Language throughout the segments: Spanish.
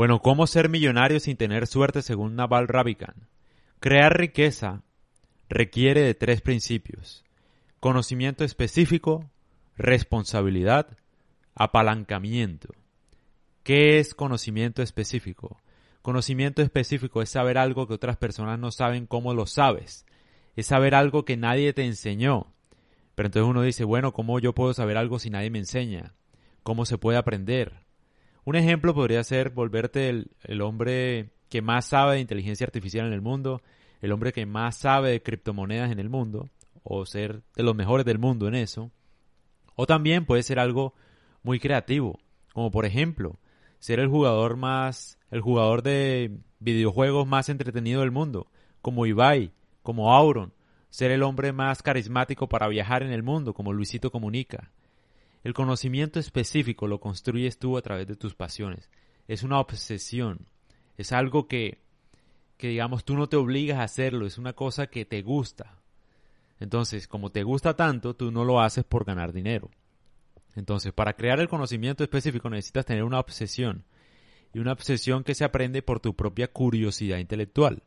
Bueno, ¿cómo ser millonario sin tener suerte según Naval Ravikant? Crear riqueza requiere de tres principios. Conocimiento específico, responsabilidad, apalancamiento. ¿Qué es conocimiento específico? Conocimiento específico es saber algo que otras personas no saben cómo lo sabes. Es saber algo que nadie te enseñó. Pero entonces uno dice, bueno, ¿cómo yo puedo saber algo si nadie me enseña? ¿Cómo se puede aprender? Un ejemplo podría ser volverte el, hombre que más sabe de inteligencia artificial en el mundo, el hombre que más sabe de criptomonedas en el mundo, o ser de los mejores del mundo en eso. O también puede ser algo muy creativo, como por ejemplo, ser el jugador más, el jugador de videojuegos más entretenido del mundo, como Ibai, como Auron, ser el hombre más carismático para viajar en el mundo, como Luisito Comunica. El conocimiento específico lo construyes tú a través de tus pasiones. Es una obsesión. Es algo que, que digamos, tú no te obligas a hacerlo, es una cosa que te gusta. Entonces, como te gusta tanto, tú no lo haces por ganar dinero. Entonces, para crear el conocimiento específico necesitas tener una obsesión. Y una obsesión que se aprende por tu propia curiosidad intelectual.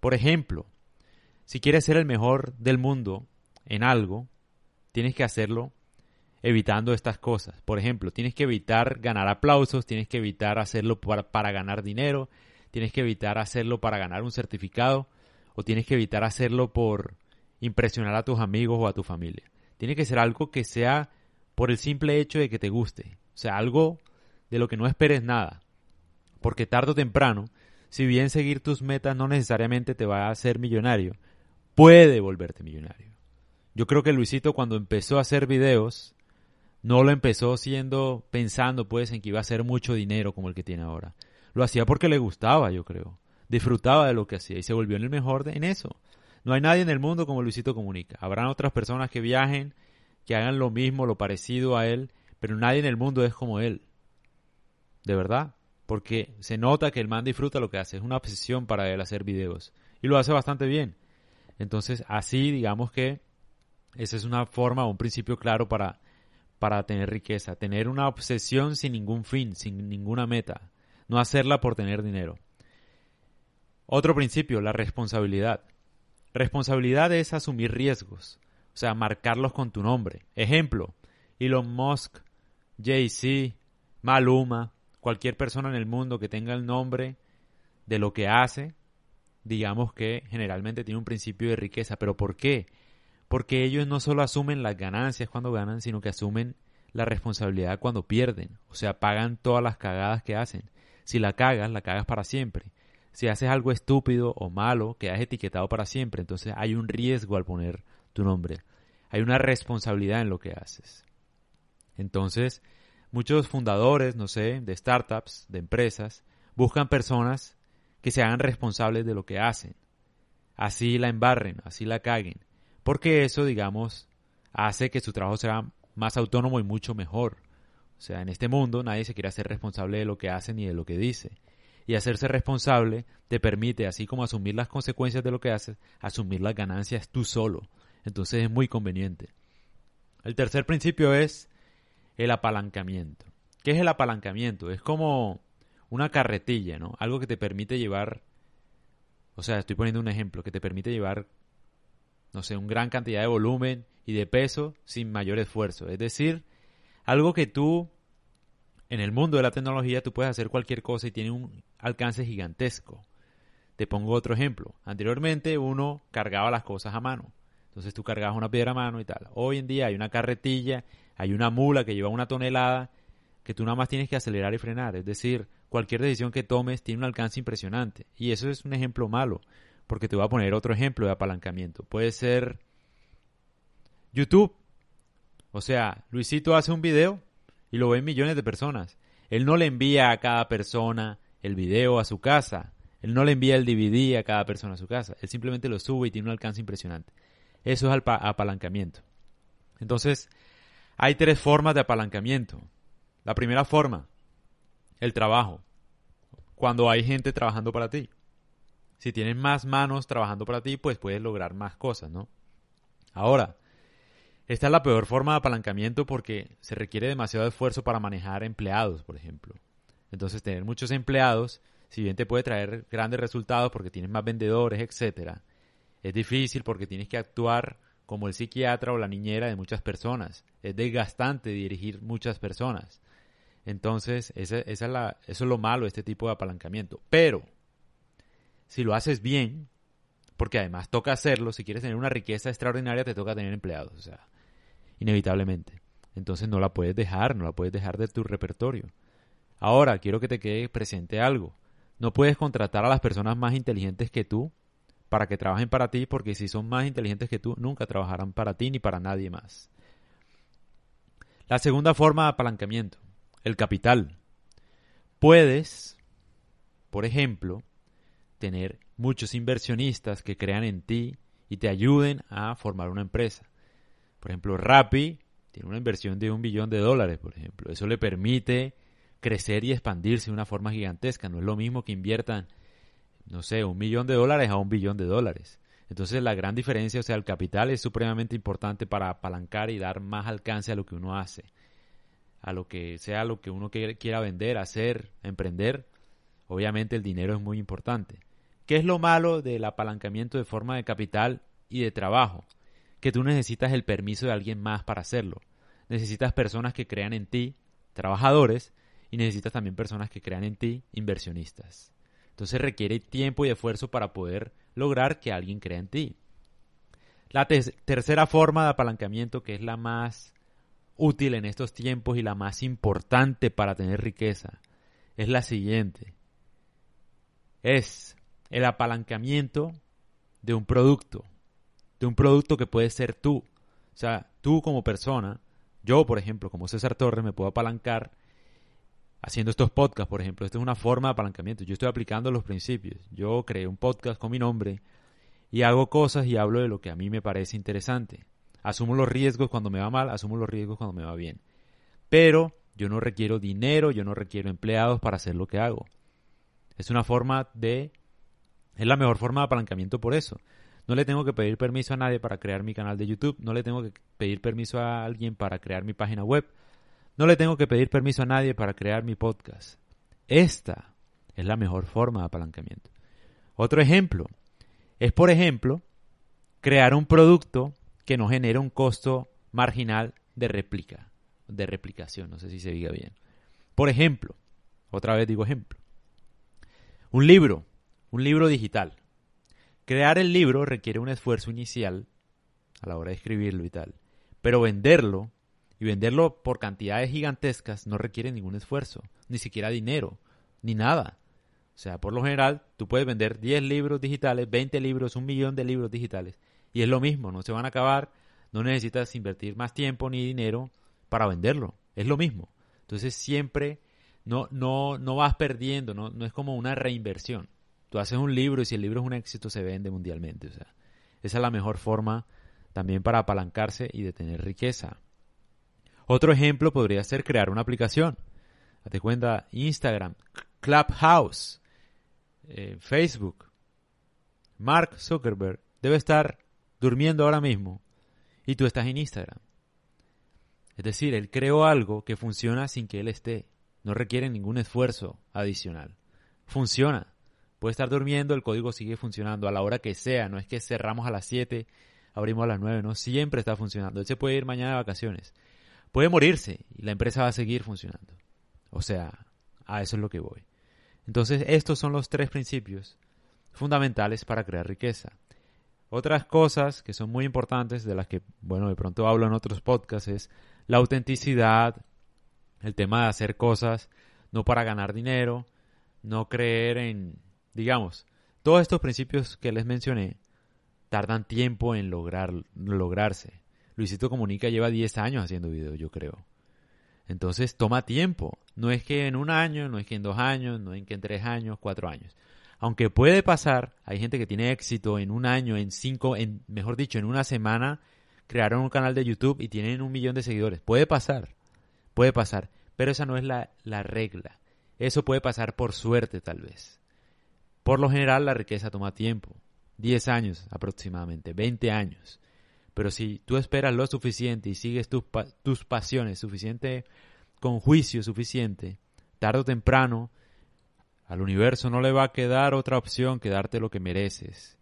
Por ejemplo, si quieres ser el mejor del mundo en algo, tienes que hacerlo evitando estas cosas. Por ejemplo, tienes que evitar ganar aplausos, tienes que evitar hacerlo para, para, ganar dinero, tienes que evitar hacerlo para ganar un certificado, o tienes que evitar hacerlo por impresionar a tus amigos o a tu familia. Tiene que ser algo que sea por el simple hecho de que te guste. O sea, algo de lo que no esperes nada. Porque tarde o temprano, si bien seguir tus metas no necesariamente te va a hacer millonario, puede volverte millonario. Yo creo que Luisito cuando empezó a hacer videos, no lo empezó siendo pensando pues en que iba a hacer mucho dinero como el que tiene ahora. Lo hacía porque le gustaba, yo creo. Disfrutaba de lo que hacía y se volvió el mejor en eso. No hay nadie en el mundo como Luisito Comunica. Habrán otras personas que viajen, que hagan lo mismo, lo parecido a él, pero nadie en el mundo es como él. De verdad. Porque se nota que el man disfruta lo que hace. Es una obsesión para él hacer videos. Y lo hace bastante bien. Entonces, así digamos que esa es una forma un principio claro para, para tener riqueza. Tener una obsesión sin ningún fin, sin ninguna meta. No hacerla por tener dinero. Otro principio, la responsabilidad. Responsabilidad es asumir riesgos, o sea, marcarlos con tu nombre. Ejemplo, Elon Musk, Jay-Z, Maluma, cualquier persona en el mundo que tenga el nombre de lo que hace, digamos que generalmente tiene un principio de riqueza. ¿Pero por qué? Porque ellos no solo asumen las ganancias cuando ganan, sino que asumen la responsabilidad cuando pierden. O sea, pagan todas las cagadas que hacen. Si la cagas, la cagas para siempre. Si haces algo estúpido o malo, quedas etiquetado para siempre. Entonces hay un riesgo al poner tu nombre. Hay una responsabilidad en lo que haces. Entonces, muchos fundadores, no sé, de startups, de empresas, buscan personas que se hagan responsables de lo que hacen. Así la embarren, así la caguen. Porque eso, digamos, hace que su trabajo sea más autónomo y mucho mejor. O sea, en este mundo nadie se quiere hacer responsable de lo que hace ni de lo que dice y hacerse responsable te permite, así como asumir las consecuencias de lo que haces, asumir las ganancias tú solo. Entonces es muy conveniente. El tercer principio es el apalancamiento. ¿Qué es el apalancamiento? Es como una carretilla, ¿no? Algo que te permite llevar, o sea, estoy poniendo un ejemplo, que te permite llevar, no sé, una gran cantidad de volumen y de peso sin mayor esfuerzo. Es decir, algo que tú en el mundo de la tecnología tú puedes hacer cualquier cosa y tiene un alcance gigantesco. Te pongo otro ejemplo. Anteriormente uno cargaba las cosas a mano. Entonces tú cargabas una piedra a mano y tal. Hoy en día hay una carretilla, hay una mula que lleva una tonelada que tú nada más tienes que acelerar y frenar. Es decir, cualquier decisión que tomes tiene un alcance impresionante. Y eso es un ejemplo malo, porque te voy a poner otro ejemplo de apalancamiento. Puede ser YouTube. O sea, Luisito hace un video y lo ven millones de personas. Él no le envía a cada persona el video a su casa. Él no le envía el DVD a cada persona a su casa. Él simplemente lo sube y tiene un alcance impresionante. Eso es apalancamiento. Entonces, hay tres formas de apalancamiento. La primera forma, el trabajo. Cuando hay gente trabajando para ti. Si tienes más manos trabajando para ti, pues puedes lograr más cosas, ¿no? Ahora, esta es la peor forma de apalancamiento porque se requiere demasiado esfuerzo para manejar empleados, por ejemplo. Entonces, tener muchos empleados, si bien te puede traer grandes resultados porque tienes más vendedores, etcétera, es difícil porque tienes que actuar como el psiquiatra o la niñera de muchas personas. Es desgastante dirigir muchas personas. Entonces, esa, es eso es lo malo de este tipo de apalancamiento. Pero, si lo haces bien, porque además toca hacerlo, si quieres tener una riqueza extraordinaria, te toca tener empleados, o sea, inevitablemente. Entonces no la puedes dejar, no la puedes dejar de tu repertorio. Ahora, quiero que te quede presente algo. No puedes contratar a las personas más inteligentes que tú para que trabajen para ti, porque si son más inteligentes que tú, nunca trabajarán para ti ni para nadie más. La segunda forma de apalancamiento, el capital. Puedes, por ejemplo, tener muchos inversionistas que crean en ti y te ayuden a formar una empresa. Por ejemplo, Rappi tiene una inversión de un billón de dólares, por ejemplo. Eso le permite crecer y expandirse de una forma gigantesca. No es lo mismo que inviertan, no sé, un millón de dólares a un billón de dólares. Entonces la gran diferencia, o sea, el capital es supremamente importante para apalancar y dar más alcance a lo que uno hace, a lo que sea lo que uno quiera vender, hacer, emprender. Obviamente el dinero es muy importante. ¿Qué es lo malo del apalancamiento de forma de capital y de trabajo? Que tú necesitas el permiso de alguien más para hacerlo. Necesitas personas que crean en ti, trabajadores, y necesitas también personas que crean en ti, inversionistas. Entonces requiere tiempo y esfuerzo para poder lograr que alguien crea en ti. La tercera forma de apalancamiento, que es la más útil en estos tiempos y la más importante para tener riqueza, es la siguiente. Es el apalancamiento de un producto, de un producto que puede ser tú. O sea, tú como persona, yo por ejemplo, como César Torres, me puedo apalancar haciendo estos podcasts, por ejemplo. Esta es una forma de apalancamiento. Yo estoy aplicando los principios. Yo creé un podcast con mi nombre y hago cosas y hablo de lo que a mí me parece interesante. Asumo los riesgos cuando me va mal, asumo los riesgos cuando me va bien. Pero yo no requiero dinero, yo no requiero empleados para hacer lo que hago. Es una forma de es la mejor forma de apalancamiento por eso. No le tengo que pedir permiso a nadie para crear mi canal de YouTube, no le tengo que pedir permiso a alguien para crear mi página web, no le tengo que pedir permiso a nadie para crear mi podcast. Esta es la mejor forma de apalancamiento. Otro ejemplo es, por ejemplo, crear un producto que no genere un costo marginal de réplica, de replicación, no sé si se diga bien. Por ejemplo, otra vez digo ejemplo, un libro un libro digital. Crear el libro requiere un esfuerzo inicial a la hora de escribirlo y tal. Pero venderlo, y venderlo por cantidades gigantescas, no requiere ningún esfuerzo, ni siquiera dinero, ni nada. O sea, por lo general, tú puedes vender 10 libros digitales, 20 libros, un millón de libros digitales, y es lo mismo, no se van a acabar, no necesitas invertir más tiempo ni dinero para venderlo, es lo mismo. Entonces siempre no, no, no vas perdiendo, no, no es como una reinversión. Tú haces un libro y si el libro es un éxito se vende mundialmente. O sea, esa es la mejor forma también para apalancarse y de tener riqueza. Otro ejemplo podría ser crear una aplicación. Date cuenta, Instagram, Clubhouse, eh, Facebook. Mark Zuckerberg debe estar durmiendo ahora mismo y tú estás en Instagram. Es decir, él creó algo que funciona sin que él esté. No requiere ningún esfuerzo adicional. Funciona. Puede estar durmiendo, el código sigue funcionando a la hora que sea, no es que cerramos a las 7, abrimos a las 9, no, siempre está funcionando. Él se puede ir mañana de vacaciones. Puede morirse y la empresa va a seguir funcionando. O sea, a eso es lo que voy. Entonces, estos son los tres principios fundamentales para crear riqueza. Otras cosas que son muy importantes, de las que, bueno, de pronto hablo en otros podcasts, es la autenticidad, el tema de hacer cosas no para ganar dinero, no creer en Digamos, todos estos principios que les mencioné tardan tiempo en lograr, lograrse. Luisito Comunica lleva 10 años haciendo videos, yo creo. Entonces toma tiempo. No es que en un año, no es que en dos años, no es que en tres años, cuatro años. Aunque puede pasar, hay gente que tiene éxito en un año, en cinco, en, mejor dicho, en una semana, crearon un canal de YouTube y tienen un millón de seguidores. Puede pasar, puede pasar, pero esa no es la, la regla. Eso puede pasar por suerte tal vez. Por lo general la riqueza toma tiempo, 10 años aproximadamente, 20 años. Pero si tú esperas lo suficiente y sigues tus, tus pasiones suficiente, con juicio suficiente, tarde o temprano al universo no le va a quedar otra opción que darte lo que mereces.